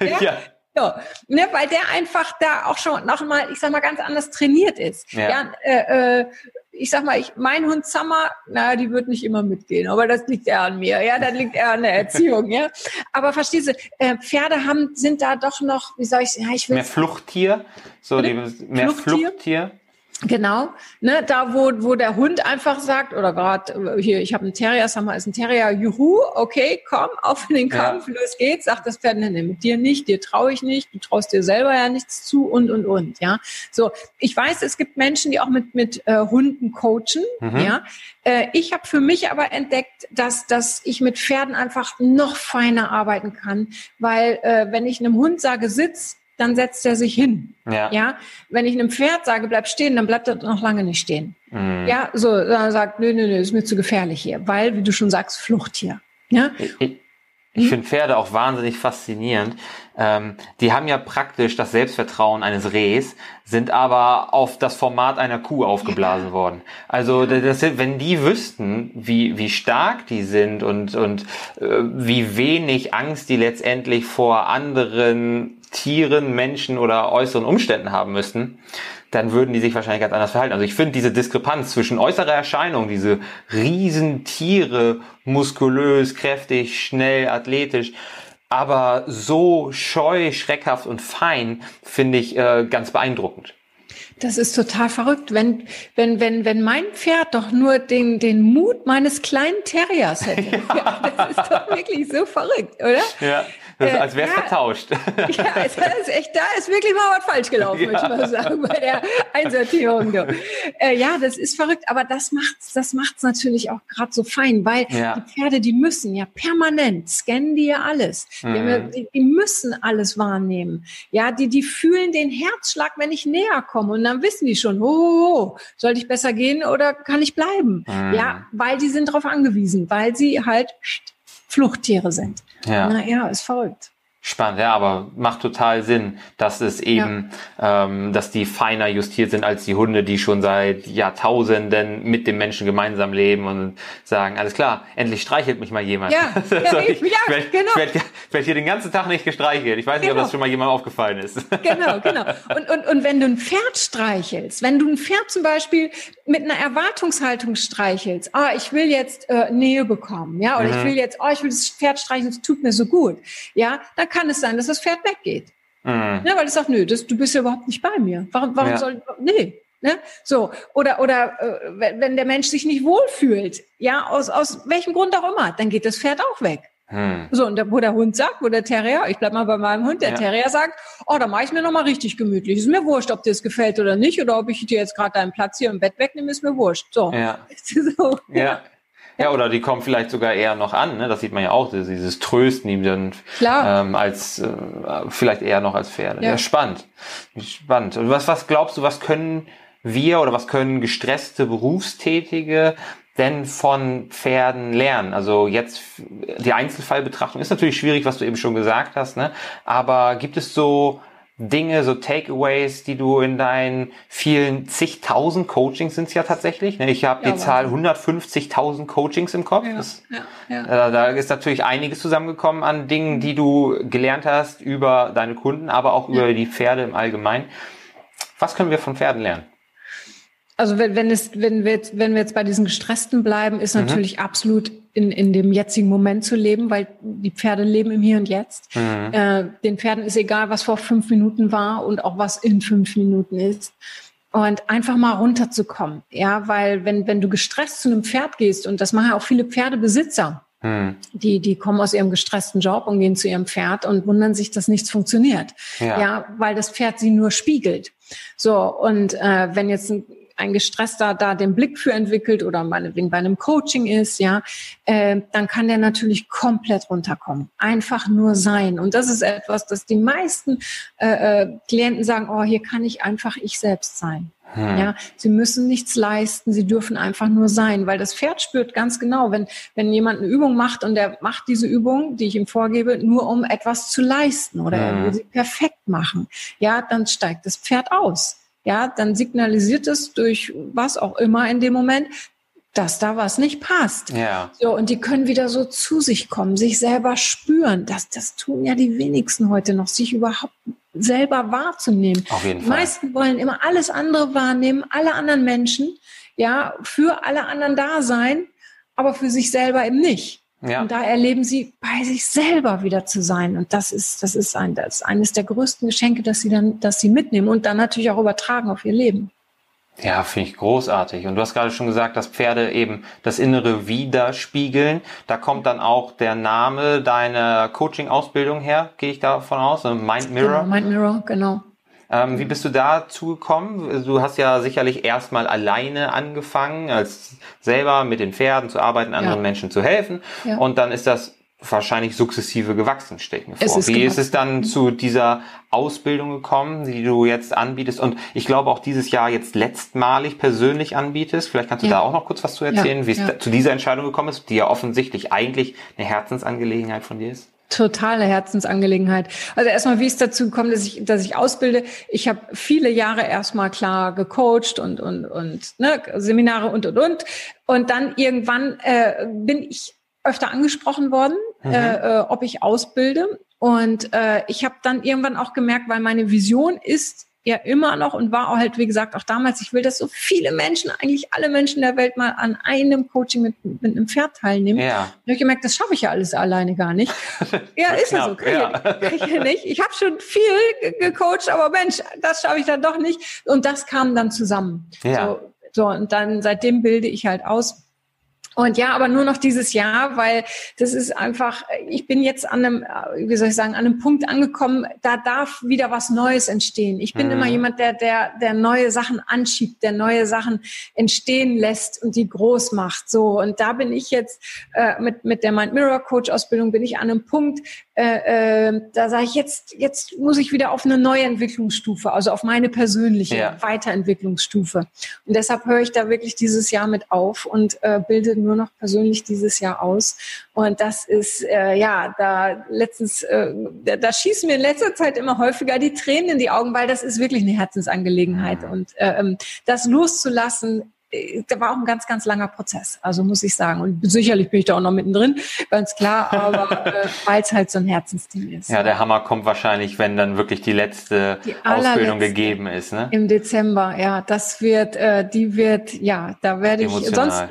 Ja? ja. So, ne, weil der einfach da auch schon noch mal, ich sag mal, ganz anders trainiert ist. Ja, ja äh, äh, ich sag mal, ich, mein Hund Summer, na, die wird nicht immer mitgehen, aber das liegt eher an mir, ja, das liegt eher an der Erziehung, ja. Aber verstehst du, äh, Pferde haben, sind da doch noch, wie soll ich sagen, ja, ich will mehr Fluchttier, so die, mehr Fluchttier. Fluchttier. Genau, ne, da wo, wo der Hund einfach sagt, oder gerade äh, hier, ich habe einen Terrier, sag mal, ist ein Terrier, juhu, okay, komm, auf in den Kampf, ja. los geht's, sagt das Pferd, ne, ne, mit dir nicht, dir traue ich nicht, du traust dir selber ja nichts zu und und und, ja. So, ich weiß, es gibt Menschen, die auch mit mit äh, Hunden coachen, mhm. ja. Äh, ich habe für mich aber entdeckt, dass dass ich mit Pferden einfach noch feiner arbeiten kann, weil äh, wenn ich einem Hund sage, sitz, dann setzt er sich hin. Ja. ja. Wenn ich einem Pferd sage, bleib stehen, dann bleibt er noch lange nicht stehen. Mhm. Ja, so, dann sagt, nö, nö, nö, ist mir zu gefährlich hier, weil, wie du schon sagst, Fluchttier. Ja. Ich, ich finde Pferde auch wahnsinnig faszinierend. Ähm, die haben ja praktisch das Selbstvertrauen eines Rehs, sind aber auf das Format einer Kuh aufgeblasen ja. worden. Also das, wenn die wüssten, wie, wie stark die sind und, und äh, wie wenig Angst die letztendlich vor anderen Tieren, Menschen oder äußeren Umständen haben müssten, dann würden die sich wahrscheinlich ganz anders verhalten. Also ich finde diese Diskrepanz zwischen äußerer Erscheinung, diese Riesentiere, muskulös, kräftig, schnell, athletisch, aber so scheu, schreckhaft und fein, finde ich äh, ganz beeindruckend. Das ist total verrückt, wenn, wenn, wenn, wenn mein Pferd doch nur den, den Mut meines kleinen Terriers hätte. Ja. das ist doch wirklich so verrückt, oder? Ja. Das, äh, als wäre es ja, vertauscht. Ja, es ist echt, da ist wirklich mal was falsch gelaufen, ja. würde ich mal sagen, bei der Einsortierung. Äh, ja, das ist verrückt, aber das macht's, das macht's natürlich auch gerade so fein, weil ja. die Pferde, die müssen ja permanent scannen die ja alles. Mhm. Die, die, müssen alles wahrnehmen. Ja, die, die fühlen den Herzschlag, wenn ich näher komme und dann wissen die schon, oh, oh, oh sollte ich besser gehen oder kann ich bleiben? Mhm. Ja, weil die sind darauf angewiesen, weil sie halt Fluchttiere sind. Ja. Naja, ist verrückt. Spannend, ja, aber macht total Sinn, dass es eben, ja. ähm, dass die feiner justiert sind als die Hunde, die schon seit Jahrtausenden mit dem Menschen gemeinsam leben und sagen, alles klar, endlich streichelt mich mal jemand. Ja, so, ja, ich, ja werd, genau. Ich werde werd hier den ganzen Tag nicht gestreichelt. Ich weiß nicht, genau. ob das schon mal jemandem aufgefallen ist. Genau, genau. Und, und, und wenn du ein Pferd streichelst, wenn du ein Pferd zum Beispiel mit einer Erwartungshaltung streichelst, ah, ich will jetzt äh, Nähe bekommen, ja, oder mhm. ich will jetzt, oh, ich will das Pferd streicheln, es tut mir so gut, ja, dann kann es sein, dass das Pferd weggeht. Mhm. Ja, weil es sagt, nö, das, du bist ja überhaupt nicht bei mir. Warum, warum ja. soll, nee, Ne? So oder oder äh, wenn der Mensch sich nicht wohlfühlt, ja aus aus welchem Grund auch immer, dann geht das Pferd auch weg. Hm. So und der, wo der Hund sagt, wo der Terrier, ich bleib mal bei meinem Hund, der ja. Terrier sagt, oh, da mache ich mir noch mal richtig gemütlich. Ist mir wurscht, ob dir es gefällt oder nicht oder ob ich dir jetzt gerade deinen Platz hier im Bett wegnehme, ist mir wurscht. So. Ja. so. ja. Ja, oder die kommen vielleicht sogar eher noch an, ne? das sieht man ja auch, dieses Trösten ihm dann Klar. Ähm, als äh, vielleicht eher noch als Pferde. Ja. ja, spannend. Spannend. Und was, was glaubst du, was können wir oder was können gestresste Berufstätige denn von Pferden lernen? Also jetzt die Einzelfallbetrachtung ist natürlich schwierig, was du eben schon gesagt hast, ne? Aber gibt es so Dinge, so Takeaways, die du in deinen vielen zigtausend Coachings sind es ja tatsächlich. Ne? Ich habe ja, die Zahl 150.000 Coachings im Kopf. Ja, das, ja, äh, da ist natürlich einiges zusammengekommen an Dingen, die du gelernt hast über deine Kunden, aber auch über die Pferde im Allgemeinen. Was können wir von Pferden lernen? Also wenn, wenn, es, wenn, wir jetzt, wenn wir jetzt bei diesen Gestressten bleiben, ist mhm. natürlich absolut in, in dem jetzigen Moment zu leben, weil die Pferde leben im Hier und Jetzt. Mhm. Äh, den Pferden ist egal, was vor fünf Minuten war und auch was in fünf Minuten ist. Und einfach mal runterzukommen. Ja, weil wenn, wenn du gestresst zu einem Pferd gehst, und das machen ja auch viele Pferdebesitzer, mhm. die, die kommen aus ihrem gestressten Job und gehen zu ihrem Pferd und wundern sich, dass nichts funktioniert. Ja, ja weil das Pferd sie nur spiegelt. So, und äh, wenn jetzt ein ein Gestresster da den Blick für entwickelt oder meinetwegen bei einem Coaching ist, ja, äh, dann kann der natürlich komplett runterkommen. Einfach nur sein. Und das ist etwas, das die meisten äh, äh, Klienten sagen, oh, hier kann ich einfach ich selbst sein. Hm. Ja, sie müssen nichts leisten, sie dürfen einfach nur sein, weil das Pferd spürt ganz genau, wenn, wenn jemand eine Übung macht und der macht diese Übung, die ich ihm vorgebe, nur um etwas zu leisten oder hm. er will sie perfekt machen, ja, dann steigt das Pferd aus ja, dann signalisiert es durch was auch immer in dem Moment, dass da was nicht passt. Ja. So, und die können wieder so zu sich kommen, sich selber spüren. Das, das tun ja die wenigsten heute noch, sich überhaupt selber wahrzunehmen. Auf jeden Fall. Die meisten wollen immer alles andere wahrnehmen, alle anderen Menschen, ja, für alle anderen da sein, aber für sich selber eben nicht. Ja. Und da erleben sie, bei sich selber wieder zu sein. Und das ist, das ist ein, das ist eines der größten Geschenke, dass sie dann, dass sie mitnehmen und dann natürlich auch übertragen auf ihr Leben. Ja, finde ich großartig. Und du hast gerade schon gesagt, dass Pferde eben das Innere widerspiegeln. Da kommt dann auch der Name deiner Coaching-Ausbildung her, gehe ich davon aus. Mind Mirror. Genau, Mind Mirror, genau. Ähm, wie bist du dazu gekommen? Du hast ja sicherlich erstmal alleine angefangen, als selber mit den Pferden zu arbeiten, anderen ja. Menschen zu helfen. Ja. Und dann ist das wahrscheinlich sukzessive gewachsen, stelle ich mir vor. Ist Wie gewachsen. ist es dann zu dieser Ausbildung gekommen, die du jetzt anbietest und ich glaube auch dieses Jahr jetzt letztmalig persönlich anbietest? Vielleicht kannst du ja. da auch noch kurz was zu erzählen, ja, wie es ja. zu dieser Entscheidung gekommen ist, die ja offensichtlich eigentlich eine Herzensangelegenheit von dir ist? Totale Herzensangelegenheit. Also erstmal, wie es dazu gekommen, dass ich, dass ich ausbilde. Ich habe viele Jahre erstmal klar gecoacht und und und ne, Seminare und und und. Und dann irgendwann äh, bin ich öfter angesprochen worden, mhm. äh, äh, ob ich ausbilde. Und äh, ich habe dann irgendwann auch gemerkt, weil meine Vision ist ja immer noch und war auch halt, wie gesagt, auch damals, ich will, dass so viele Menschen, eigentlich alle Menschen der Welt mal an einem Coaching mit, mit einem Pferd teilnehmen. Ja. Und ich habe gemerkt, das schaffe ich ja alles alleine gar nicht. ja, ist ja so, kann, ja. Ich, kann ich ja nicht. Ich habe schon viel gecoacht, aber Mensch, das schaffe ich dann doch nicht. Und das kam dann zusammen. Ja. So, so, und dann seitdem bilde ich halt aus und ja, aber nur noch dieses Jahr, weil das ist einfach, ich bin jetzt an einem, wie soll ich sagen, an einem Punkt angekommen, da darf wieder was Neues entstehen. Ich bin mhm. immer jemand, der, der, der neue Sachen anschiebt, der neue Sachen entstehen lässt und die groß macht. So. Und da bin ich jetzt, äh, mit, mit der Mind Mirror Coach Ausbildung bin ich an einem Punkt, äh, äh, da sage ich jetzt, jetzt muss ich wieder auf eine neue Entwicklungsstufe, also auf meine persönliche ja. Weiterentwicklungsstufe. Und deshalb höre ich da wirklich dieses Jahr mit auf und äh, bilde nur noch persönlich dieses Jahr aus. Und das ist, äh, ja, da letztens, äh, da, da schießen mir in letzter Zeit immer häufiger die Tränen in die Augen, weil das ist wirklich eine Herzensangelegenheit. Mhm. Und äh, ähm, das loszulassen, da war auch ein ganz, ganz langer Prozess, also muss ich sagen. Und sicherlich bin ich da auch noch mittendrin, ganz klar, aber äh, weil es halt so ein Herzensding ist. Ja, der Hammer kommt wahrscheinlich, wenn dann wirklich die letzte die Ausbildung gegeben ist. Ne? Im Dezember, ja, das wird, äh, die wird, ja, da werde ich, sonst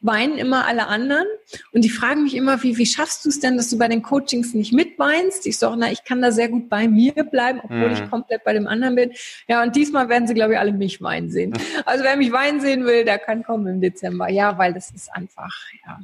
weinen immer alle anderen und die fragen mich immer, wie, wie schaffst du es denn, dass du bei den Coachings nicht mitweinst? Ich sage, na, ich kann da sehr gut bei mir bleiben, obwohl mhm. ich komplett bei dem anderen bin. Ja, und diesmal werden sie, glaube ich, alle mich weinen sehen. Also wer mich weinen sehen will, der kann kommen im Dezember. Ja, weil das ist einfach, ja.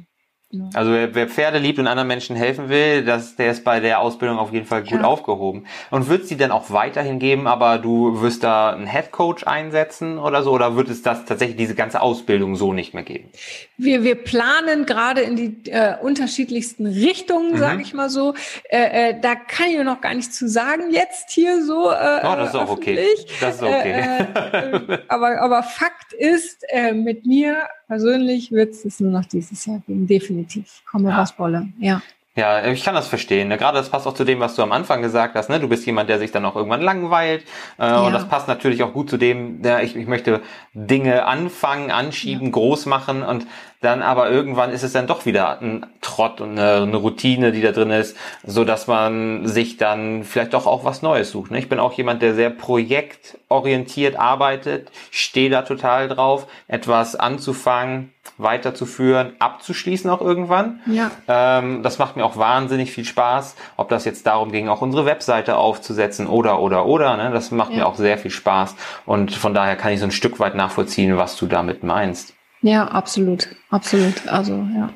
Also wer, wer, Pferde liebt und anderen Menschen helfen will, das, der ist bei der Ausbildung auf jeden Fall gut ja. aufgehoben. Und wird es die dann auch weiterhin geben, aber du wirst da einen Head Coach einsetzen oder so, oder wird es das tatsächlich diese ganze Ausbildung so nicht mehr geben? Wir, wir planen gerade in die äh, unterschiedlichsten Richtungen, mhm. sage ich mal so. Äh, äh, da kann ich noch gar nicht zu sagen jetzt hier so. Äh, oh, das ist auch okay. Das ist okay. Äh, äh, aber, aber Fakt ist, äh, mit mir persönlich wird es nur noch dieses Jahr geben, definitiv. Komme ja. was wolle, ja. Ja, ich kann das verstehen. Ne? Gerade das passt auch zu dem, was du am Anfang gesagt hast. Ne? Du bist jemand, der sich dann auch irgendwann langweilt. Äh, ja. Und das passt natürlich auch gut zu dem, der ich, ich möchte Dinge anfangen, anschieben, ja. groß machen und dann aber irgendwann ist es dann doch wieder ein Trott und eine, eine, Routine, die da drin ist, so dass man sich dann vielleicht doch auch was Neues sucht. Ne? Ich bin auch jemand, der sehr projektorientiert arbeitet, stehe da total drauf, etwas anzufangen, weiterzuführen, abzuschließen auch irgendwann. Ja. Ähm, das macht mir auch wahnsinnig viel Spaß. Ob das jetzt darum ging, auch unsere Webseite aufzusetzen oder oder oder, ne? das macht ja. mir auch sehr viel Spaß. Und von daher kann ich so ein Stück weit nachvollziehen, was du damit meinst. Ja, absolut, absolut. Also ja.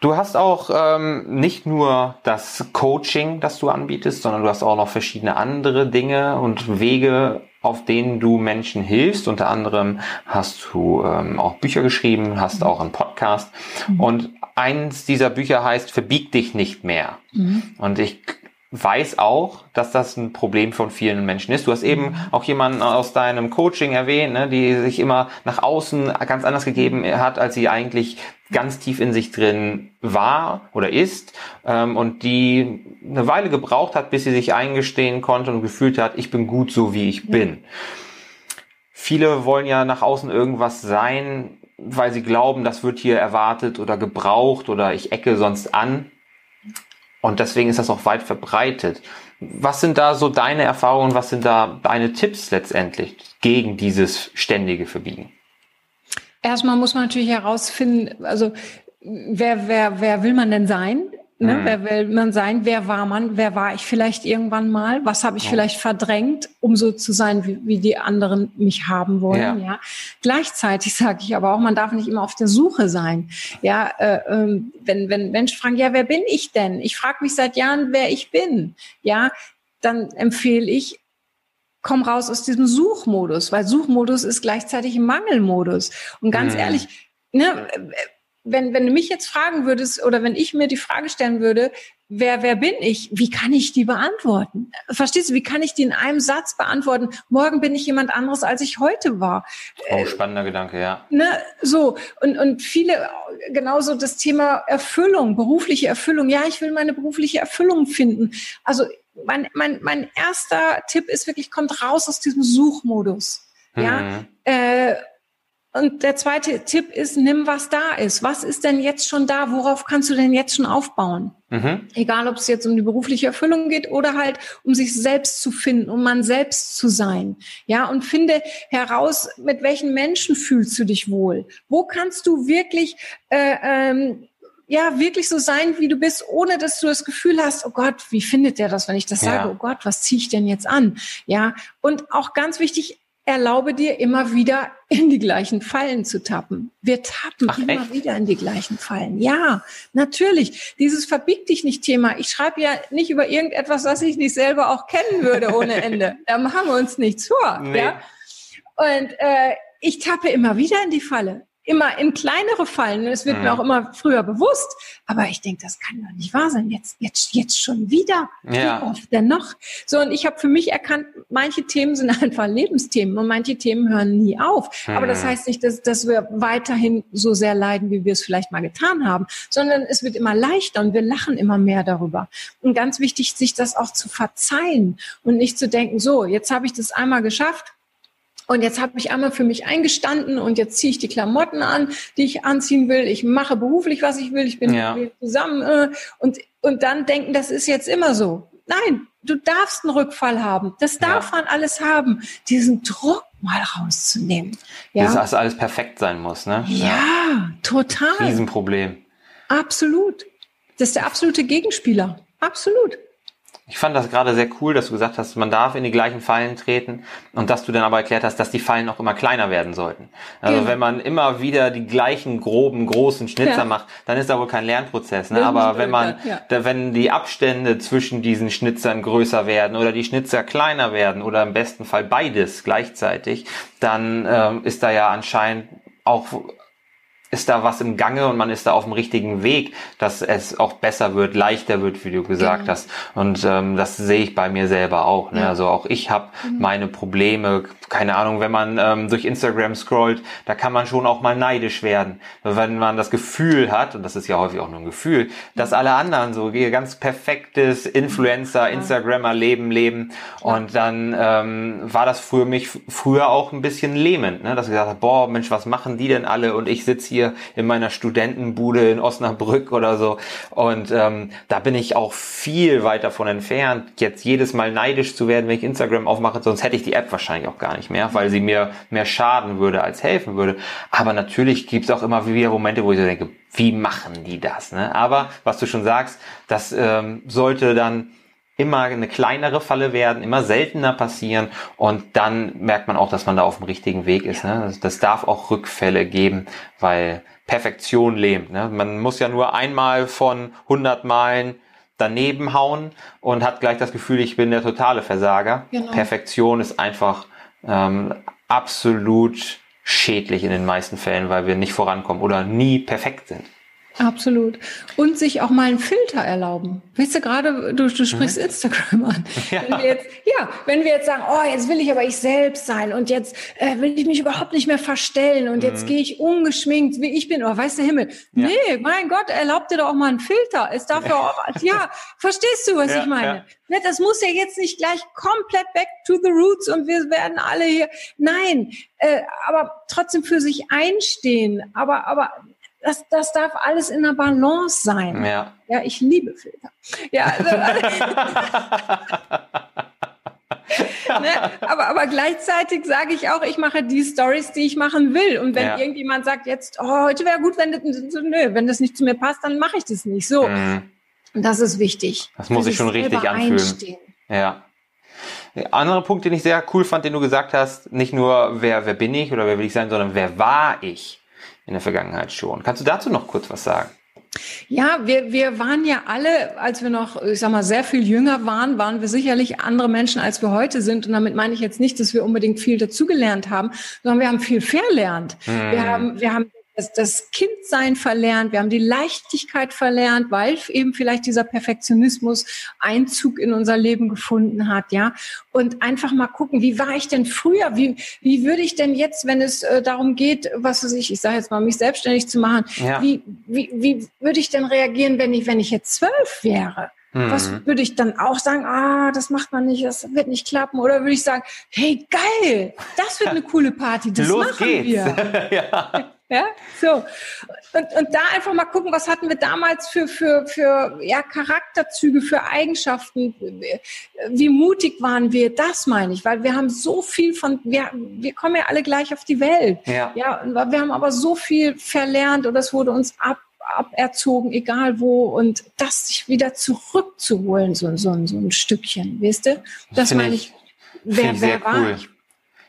Du hast auch ähm, nicht nur das Coaching, das du anbietest, sondern du hast auch noch verschiedene andere Dinge und Wege, auf denen du Menschen hilfst. Unter anderem hast du ähm, auch Bücher geschrieben, hast auch einen Podcast. Mhm. Und eins dieser Bücher heißt Verbieg dich nicht mehr. Mhm. Und ich weiß auch, dass das ein Problem von vielen Menschen ist. Du hast eben mhm. auch jemanden aus deinem Coaching erwähnt, ne, die sich immer nach außen ganz anders gegeben hat, als sie eigentlich ganz tief in sich drin war oder ist ähm, und die eine Weile gebraucht hat, bis sie sich eingestehen konnte und gefühlt hat, ich bin gut so, wie ich bin. Viele wollen ja nach außen irgendwas sein, weil sie glauben, das wird hier erwartet oder gebraucht oder ich ecke sonst an. Und deswegen ist das auch weit verbreitet. Was sind da so deine Erfahrungen, was sind da deine Tipps letztendlich gegen dieses ständige Verbiegen? Erstmal muss man natürlich herausfinden, also wer, wer, wer will man denn sein? Ne? Mhm. Wer will man sein? Wer war man? Wer war ich vielleicht irgendwann mal? Was habe ich ja. vielleicht verdrängt, um so zu sein, wie, wie die anderen mich haben wollen? Ja. ja? Gleichzeitig sage ich aber auch, man darf nicht immer auf der Suche sein. Ja, äh, äh, wenn wenn Menschen fragen, ja, wer bin ich denn? Ich frage mich seit Jahren, wer ich bin. Ja, dann empfehle ich, komm raus aus diesem Suchmodus, weil Suchmodus ist gleichzeitig Mangelmodus. Und ganz mhm. ehrlich, ne, wenn, wenn du mich jetzt fragen würdest oder wenn ich mir die Frage stellen würde, wer, wer bin ich? Wie kann ich die beantworten? Verstehst du, wie kann ich die in einem Satz beantworten? Morgen bin ich jemand anderes, als ich heute war. Oh, spannender Gedanke, ja. Ne, so. Und, und viele, genauso das Thema Erfüllung, berufliche Erfüllung. Ja, ich will meine berufliche Erfüllung finden. Also, mein, mein, mein erster Tipp ist wirklich, kommt raus aus diesem Suchmodus. Ja, mhm. äh, und der zweite Tipp ist, nimm, was da ist. Was ist denn jetzt schon da? Worauf kannst du denn jetzt schon aufbauen? Mhm. Egal, ob es jetzt um die berufliche Erfüllung geht oder halt um sich selbst zu finden, um man selbst zu sein. Ja, und finde heraus, mit welchen Menschen fühlst du dich wohl? Wo kannst du wirklich, äh, ähm, ja, wirklich so sein, wie du bist, ohne dass du das Gefühl hast, oh Gott, wie findet der das, wenn ich das ja. sage? Oh Gott, was ziehe ich denn jetzt an? Ja, und auch ganz wichtig, erlaube dir immer wieder in die gleichen Fallen zu tappen. Wir tappen Ach, immer echt? wieder in die gleichen Fallen. Ja, natürlich. Dieses verbieg dich nicht Thema. Ich schreibe ja nicht über irgendetwas, was ich nicht selber auch kennen würde ohne Ende. da machen wir uns nichts vor. Nee. Ja? Und äh, ich tappe immer wieder in die Falle immer in kleinere Fallen. Es wird mhm. mir auch immer früher bewusst. Aber ich denke, das kann doch nicht wahr sein. Jetzt, jetzt, jetzt schon wieder. Ja. Wie oft denn noch? So, und ich habe für mich erkannt, manche Themen sind einfach Lebensthemen und manche Themen hören nie auf. Mhm. Aber das mhm. heißt nicht, dass, dass wir weiterhin so sehr leiden, wie wir es vielleicht mal getan haben, sondern es wird immer leichter und wir lachen immer mehr darüber. Und ganz wichtig, sich das auch zu verzeihen und nicht zu denken, so, jetzt habe ich das einmal geschafft und jetzt habe ich einmal für mich eingestanden und jetzt ziehe ich die Klamotten an, die ich anziehen will. Ich mache beruflich, was ich will. Ich bin ja. zusammen äh, und, und dann denken, das ist jetzt immer so. Nein, du darfst einen Rückfall haben. Das darf ja. man alles haben. Diesen Druck mal rauszunehmen. Ja. Dass alles perfekt sein muss, ne? Ja, ja. total. Riesenproblem. Absolut. Das ist der absolute Gegenspieler. Absolut. Ich fand das gerade sehr cool, dass du gesagt hast, man darf in die gleichen Fallen treten und dass du dann aber erklärt hast, dass die Fallen auch immer kleiner werden sollten. Also genau. wenn man immer wieder die gleichen groben, großen Schnitzer ja. macht, dann ist da wohl kein Lernprozess. Ne? Aber wenn man, ja. da, wenn die Abstände zwischen diesen Schnitzern größer werden oder die Schnitzer kleiner werden oder im besten Fall beides gleichzeitig, dann ähm, ist da ja anscheinend auch ist da was im Gange und man ist da auf dem richtigen Weg, dass es auch besser wird, leichter wird, wie du gesagt genau. hast. Und ähm, das sehe ich bei mir selber auch. Ne? Ja. Also auch ich habe mhm. meine Probleme, keine Ahnung, wenn man ähm, durch Instagram scrollt, da kann man schon auch mal neidisch werden. Wenn man das Gefühl hat, und das ist ja häufig auch nur ein Gefühl, dass alle anderen so ihr ganz perfektes Influencer. Instagrammer Leben leben. Und dann ähm, war das für mich früher auch ein bisschen lähmend, ne? dass ich gesagt habe, boah, Mensch, was machen die denn alle? Und ich sitze hier hier in meiner Studentenbude in Osnabrück oder so. Und ähm, da bin ich auch viel weit davon entfernt, jetzt jedes Mal neidisch zu werden, wenn ich Instagram aufmache. Sonst hätte ich die App wahrscheinlich auch gar nicht mehr, weil sie mir mehr schaden würde als helfen würde. Aber natürlich gibt es auch immer wieder Momente, wo ich so denke, wie machen die das? Ne? Aber was du schon sagst, das ähm, sollte dann immer eine kleinere Falle werden, immer seltener passieren und dann merkt man auch, dass man da auf dem richtigen Weg ist. Ne? Das, das darf auch Rückfälle geben, weil Perfektion lähmt. Ne? Man muss ja nur einmal von 100 Malen daneben hauen und hat gleich das Gefühl, ich bin der totale Versager. Genau. Perfektion ist einfach ähm, absolut schädlich in den meisten Fällen, weil wir nicht vorankommen oder nie perfekt sind. Absolut. Und sich auch mal einen Filter erlauben. Weißt du, gerade du, du sprichst mhm. Instagram an. Ja. Wenn wir jetzt, ja, wenn wir jetzt sagen, oh, jetzt will ich aber ich selbst sein und jetzt äh, will ich mich überhaupt nicht mehr verstellen und mhm. jetzt gehe ich ungeschminkt, wie ich bin. Oh, weiß der Himmel. Ja. Nee, mein Gott, erlaub dir doch auch mal einen Filter. Es darf ja auch, ja, verstehst du, was ja, ich meine? Ja. Das muss ja jetzt nicht gleich komplett back to the roots und wir werden alle hier. Nein, äh, aber trotzdem für sich einstehen. Aber, aber das, das darf alles in der Balance sein. Ja, ja ich liebe Filter. Ja, also, ne? aber, aber gleichzeitig sage ich auch, ich mache die Stories, die ich machen will. Und wenn ja. irgendjemand sagt, jetzt, oh, heute wäre gut, wenn das, nö, wenn das nicht zu mir passt, dann mache ich das nicht. So. Mhm. Das ist wichtig. Das muss ich schon richtig anfühlen. Einstehen. Ja. Der andere Punkt, den ich sehr cool fand, den du gesagt hast, nicht nur wer, wer bin ich oder wer will ich sein, sondern wer war ich? In der Vergangenheit schon. Kannst du dazu noch kurz was sagen? Ja, wir, wir waren ja alle, als wir noch, ich sag mal, sehr viel jünger waren, waren wir sicherlich andere Menschen, als wir heute sind. Und damit meine ich jetzt nicht, dass wir unbedingt viel dazugelernt haben, sondern wir haben viel verlernt. Hm. Wir haben, wir haben das, das Kindsein verlernt, wir haben die Leichtigkeit verlernt, weil eben vielleicht dieser Perfektionismus Einzug in unser Leben gefunden hat, ja. Und einfach mal gucken, wie war ich denn früher? Wie, wie würde ich denn jetzt, wenn es äh, darum geht, was weiß ich, ich sage jetzt mal, mich selbstständig zu machen, ja. wie, wie, wie würde ich denn reagieren, wenn ich, wenn ich jetzt zwölf wäre? Mhm. Was würde ich dann auch sagen, ah, das macht man nicht, das wird nicht klappen? Oder würde ich sagen, hey, geil, das wird eine coole Party, das Los machen geht's. wir. ja. Ja, so. Und, und da einfach mal gucken, was hatten wir damals für, für, für ja, Charakterzüge, für Eigenschaften, wie mutig waren wir, das meine ich, weil wir haben so viel von, wir, wir kommen ja alle gleich auf die Welt. Ja. ja, wir haben aber so viel verlernt und das wurde uns ab, aberzogen, egal wo, und das sich wieder zurückzuholen, so, so, so ein Stückchen, weißt du? Das meine ich, wer, wer war cool. ich?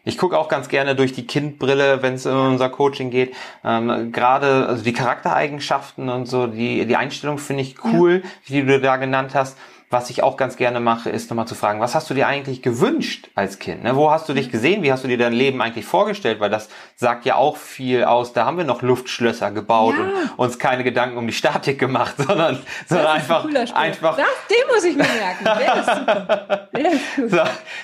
Ich gucke auch ganz gerne durch die Kindbrille, wenn es in unser Coaching geht. Ähm, Gerade also die Charaktereigenschaften und so, die, die Einstellung finde ich cool, ja. die du da genannt hast. Was ich auch ganz gerne mache, ist nochmal zu fragen, was hast du dir eigentlich gewünscht als Kind? Ne? Wo hast du dich gesehen? Wie hast du dir dein Leben eigentlich vorgestellt? Weil das sagt ja auch viel aus. Da haben wir noch Luftschlösser gebaut ja. und uns keine Gedanken um die Statik gemacht, sondern, sondern einfach, ein einfach. Das, den muss ich mir merken. Der ist super. Der, ist gut. So,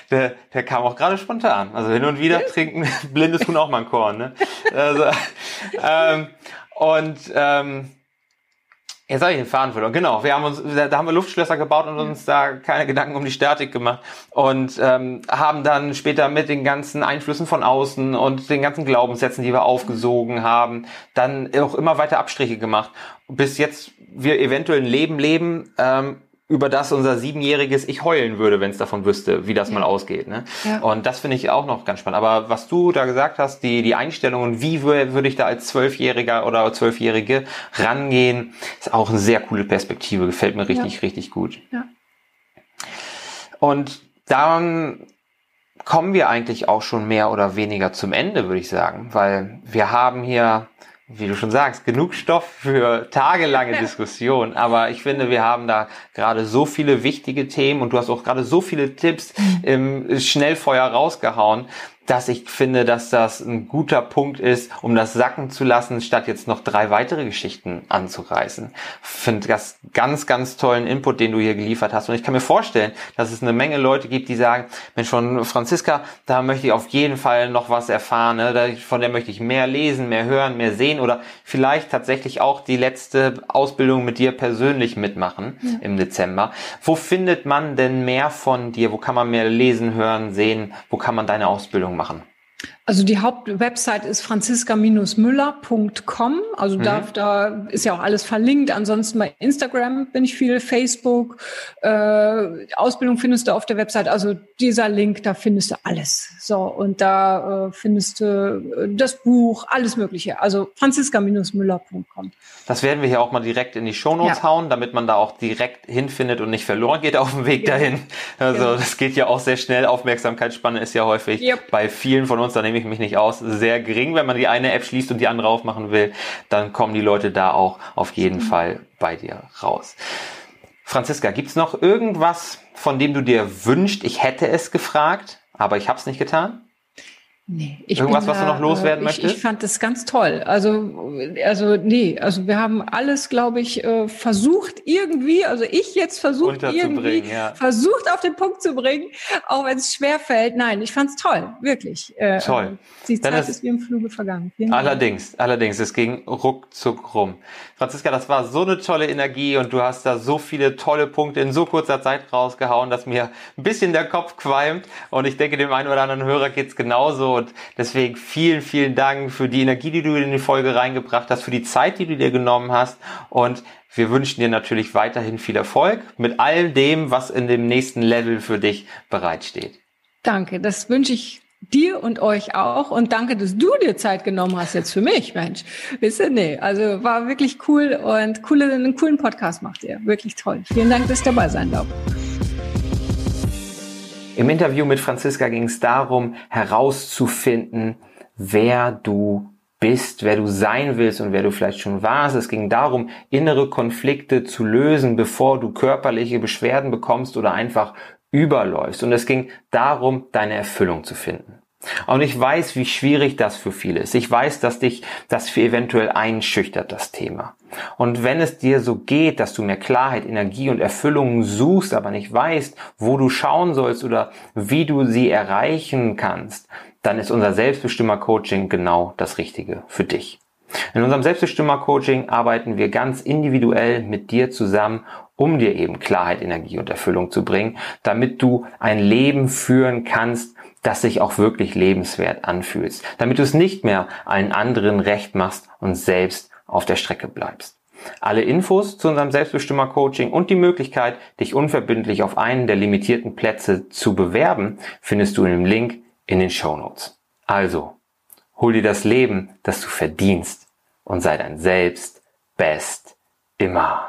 der, der kam auch gerade spontan. Also hin und wieder trinken Blindes tun auch mal ein Korn. Ne? Also, ähm, und ähm, Jetzt habe ich den Faden verloren. Genau, wir haben uns, da haben wir Luftschlösser gebaut und uns da keine Gedanken um die Statik gemacht und ähm, haben dann später mit den ganzen Einflüssen von außen und den ganzen Glaubenssätzen, die wir aufgesogen haben, dann auch immer weiter Abstriche gemacht, bis jetzt wir eventuell ein Leben leben, ähm, über das unser siebenjähriges Ich heulen würde, wenn es davon wüsste, wie das ja. mal ausgeht. Ne? Ja. Und das finde ich auch noch ganz spannend. Aber was du da gesagt hast, die, die Einstellung und wie würde ich da als Zwölfjähriger oder Zwölfjährige rangehen, ist auch eine sehr coole Perspektive. Gefällt mir richtig, ja. richtig gut. Ja. Und dann kommen wir eigentlich auch schon mehr oder weniger zum Ende, würde ich sagen, weil wir haben hier wie du schon sagst, genug Stoff für tagelange Diskussion. Aber ich finde, wir haben da gerade so viele wichtige Themen und du hast auch gerade so viele Tipps mhm. im Schnellfeuer rausgehauen, dass ich finde, dass das ein guter Punkt ist, um das sacken zu lassen, statt jetzt noch drei weitere Geschichten anzureißen. Finde das ganz, ganz tollen Input, den du hier geliefert hast. Und ich kann mir vorstellen, dass es eine Menge Leute gibt, die sagen, Mensch, von Franziska, da möchte ich auf jeden Fall noch was erfahren. Ne? Von der möchte ich mehr lesen, mehr hören, mehr sehen oder vielleicht tatsächlich auch die letzte Ausbildung mit dir persönlich mitmachen ja. im Dezember. Wo findet man denn mehr von dir? Wo kann man mehr lesen, hören, sehen? Wo kann man deine Ausbildung machen? Also die Hauptwebsite ist franziska-müller.com. Also mhm. da, da ist ja auch alles verlinkt. Ansonsten bei Instagram bin ich viel, Facebook. Äh, Ausbildung findest du auf der Website. Also dieser Link, da findest du alles. So, und da äh, findest du äh, das Buch, alles Mögliche. Also franziska-müller.com. Das werden wir hier auch mal direkt in die Shownotes ja. hauen, damit man da auch direkt hinfindet und nicht verloren geht auf dem Weg ja. dahin. Also ja. das geht ja auch sehr schnell. Aufmerksamkeitsspanne ist ja häufig yep. bei vielen von uns, da nehme ich mich nicht aus, sehr gering. Wenn man die eine App schließt und die andere aufmachen will, dann kommen die Leute da auch auf jeden mhm. Fall bei dir raus. Franziska, gibt's noch irgendwas, von dem du dir wünscht, ich hätte es gefragt, aber ich habe es nicht getan? Nee, ich Irgendwas, da, was du noch loswerden ich, möchtest? Ich fand das ganz toll. Also, also nee, also wir haben alles, glaube ich, äh, versucht irgendwie, also ich jetzt versucht irgendwie, ja. versucht auf den Punkt zu bringen, auch wenn es schwer fällt. Nein, ich fand's toll, wirklich. Äh, toll. Die Zeit ist, ist wie im Fluge vergangen. Vielen allerdings, Dank. allerdings, es ging ruckzuck rum. Franziska, das war so eine tolle Energie und du hast da so viele tolle Punkte in so kurzer Zeit rausgehauen, dass mir ein bisschen der Kopf qualmt und ich denke, dem einen oder anderen Hörer geht's genauso und deswegen vielen, vielen Dank für die Energie, die du in die Folge reingebracht hast, für die Zeit, die du dir genommen hast. Und wir wünschen dir natürlich weiterhin viel Erfolg mit all dem, was in dem nächsten Level für dich bereitsteht. Danke, das wünsche ich dir und euch auch und danke, dass du dir Zeit genommen hast jetzt für mich, Mensch. Wisst ihr, nee, also war wirklich cool und coole, einen coolen Podcast macht ihr. Wirklich toll. Vielen Dank, dass ihr dabei sein darf. Im Interview mit Franziska ging es darum, herauszufinden, wer du bist, wer du sein willst und wer du vielleicht schon warst. Es ging darum, innere Konflikte zu lösen, bevor du körperliche Beschwerden bekommst oder einfach überläufst. Und es ging darum, deine Erfüllung zu finden. Und ich weiß, wie schwierig das für viele ist. Ich weiß, dass dich das für eventuell einschüchtert, das Thema. Und wenn es dir so geht, dass du mehr Klarheit, Energie und Erfüllung suchst, aber nicht weißt, wo du schauen sollst oder wie du sie erreichen kannst, dann ist unser Selbstbestimmer-Coaching genau das Richtige für dich. In unserem Selbstbestimmer-Coaching arbeiten wir ganz individuell mit dir zusammen, um dir eben Klarheit, Energie und Erfüllung zu bringen, damit du ein Leben führen kannst, das sich auch wirklich lebenswert anfühlst, damit du es nicht mehr allen anderen recht machst und selbst auf der Strecke bleibst. Alle Infos zu unserem Selbstbestimmer-Coaching und die Möglichkeit, dich unverbindlich auf einen der limitierten Plätze zu bewerben, findest du in dem Link in den Show Notes. Also, hol dir das Leben, das du verdienst und sei dein Selbst best immer.